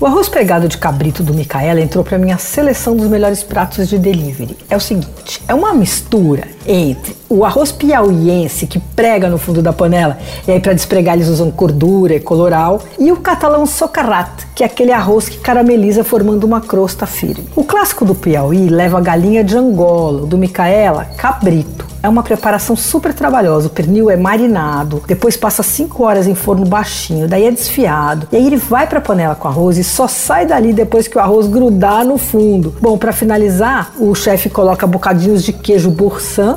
O arroz pregado de cabrito do Micaela entrou para minha seleção dos melhores pratos de delivery. É o seguinte, é uma mistura entre o arroz piauiense que prega no fundo da panela, e aí para despregar eles usam gordura e coloral, e o catalão socarrat, que é aquele arroz que carameliza formando uma crosta firme. O clássico do Piauí leva galinha de Angola, do Micaela, cabrito. É uma preparação super trabalhosa. O pernil é marinado, depois passa 5 horas em forno baixinho, daí é desfiado. E aí ele vai para a panela com arroz e só sai dali depois que o arroz grudar no fundo. Bom, para finalizar, o chefe coloca bocadinhos de queijo boursin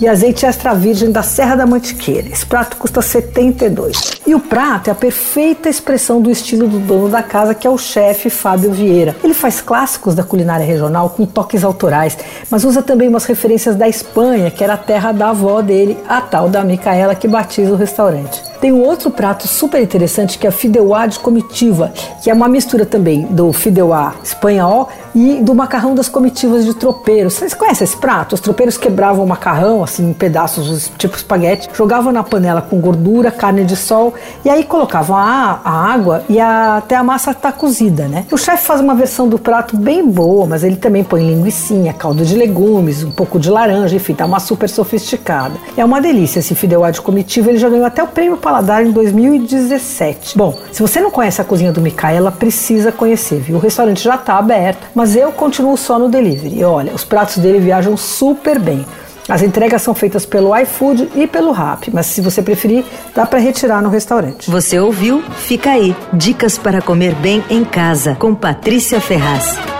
e azeite extra virgem da Serra da Mantiqueira. Esse prato custa 72. E o prato é a perfeita expressão do estilo do dono da casa, que é o chefe Fábio Vieira. Ele faz clássicos da culinária regional com toques autorais, mas usa também umas referências da Espanha, que era a terra da avó dele, a tal da Micaela que batiza o restaurante. Tem um outro prato super interessante que é a fideuá de comitiva, que é uma mistura também do fideuá espanhol e do macarrão das comitivas de tropeiro. Vocês conhecem esse prato? Os tropeiros quebravam o macarrão assim em pedaços, tipo espaguete, jogavam na panela com gordura, carne de sol e aí colocavam a, a água e a, até a massa tá cozida, né? O chefe faz uma versão do prato bem boa, mas ele também põe linguiçinha, caldo de legumes, um pouco de laranja, enfim, tá uma super sofisticada. É uma delícia esse fideuá de comitiva, ele já ganhou até o prêmio Paladar em 2017. Bom, se você não conhece a cozinha do Micaela, precisa conhecer, viu? O restaurante já está aberto, mas eu continuo só no delivery. E olha, os pratos dele viajam super bem. As entregas são feitas pelo iFood e pelo Rap, mas se você preferir, dá para retirar no restaurante. Você ouviu? Fica aí. Dicas para comer bem em casa com Patrícia Ferraz.